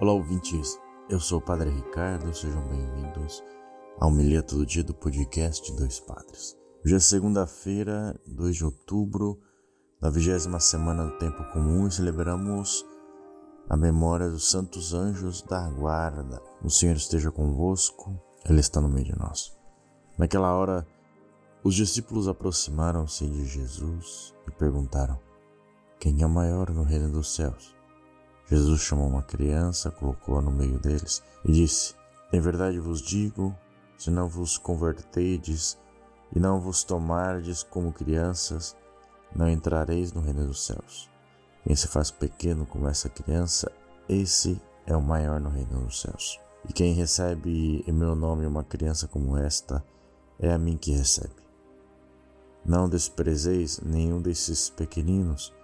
Olá, ouvintes. Eu sou o Padre Ricardo, sejam bem-vindos ao Homilia Todo Dia do podcast Dois Padres. Hoje é segunda-feira, 2 de outubro, na vigésima semana do Tempo Comum e celebramos a memória dos santos anjos da guarda. O Senhor esteja convosco, Ele está no meio de nós. Naquela hora, os discípulos aproximaram-se de Jesus e perguntaram: Quem é o maior no reino dos céus? Jesus chamou uma criança, colocou-a no meio deles e disse: Em verdade vos digo, se não vos converterdes e não vos tomardes como crianças, não entrareis no reino dos céus. Quem se faz pequeno como essa criança, esse é o maior no reino dos céus. E quem recebe em meu nome uma criança como esta, é a mim que recebe. Não desprezeis nenhum desses pequeninos,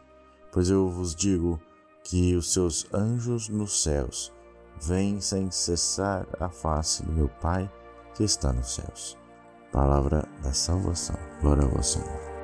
pois eu vos digo que os seus anjos nos céus vêm sem cessar a face do meu Pai que está nos céus. Palavra da salvação. Glória a vós, Senhor.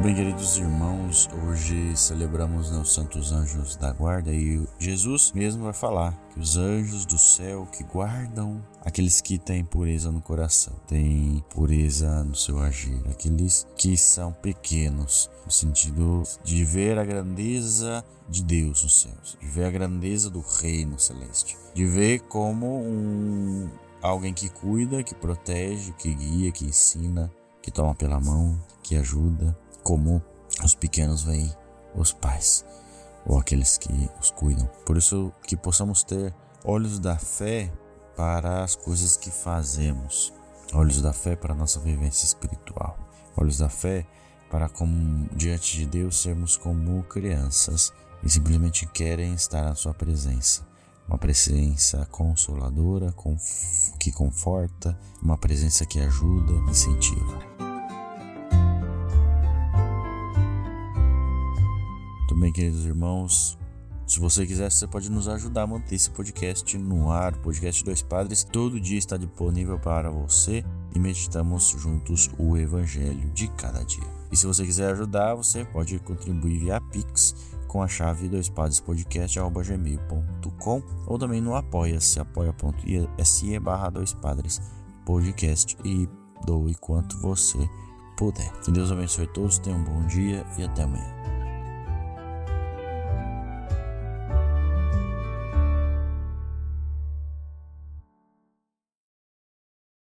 Muito bem, queridos irmãos, hoje celebramos né, os santos anjos da guarda e Jesus mesmo vai falar que os anjos do céu que guardam aqueles que têm pureza no coração, têm pureza no seu agir, aqueles que são pequenos, no sentido de ver a grandeza de Deus nos céus, de ver a grandeza do reino celeste, de ver como um alguém que cuida, que protege, que guia, que ensina, que toma pela mão, que ajuda como os pequenos veem os pais ou aqueles que os cuidam. Por isso que possamos ter olhos da fé para as coisas que fazemos, olhos da fé para a nossa vivência espiritual, olhos da fé para como diante de Deus sermos como crianças e simplesmente querem estar na sua presença. Uma presença consoladora, que conforta, uma presença que ajuda, incentiva. Também, queridos irmãos, se você quiser, você pode nos ajudar a manter esse podcast no ar. Podcast Dois Padres todo dia está disponível para você e meditamos juntos o Evangelho de cada dia. E se você quiser ajudar, você pode contribuir via Pix com a chave doispadrespodcast.gmail.com ou também no apoia-se, apoia.se barra dois padres podcast e doe quanto você puder. Que Deus abençoe todos, tenham um bom dia e até amanhã.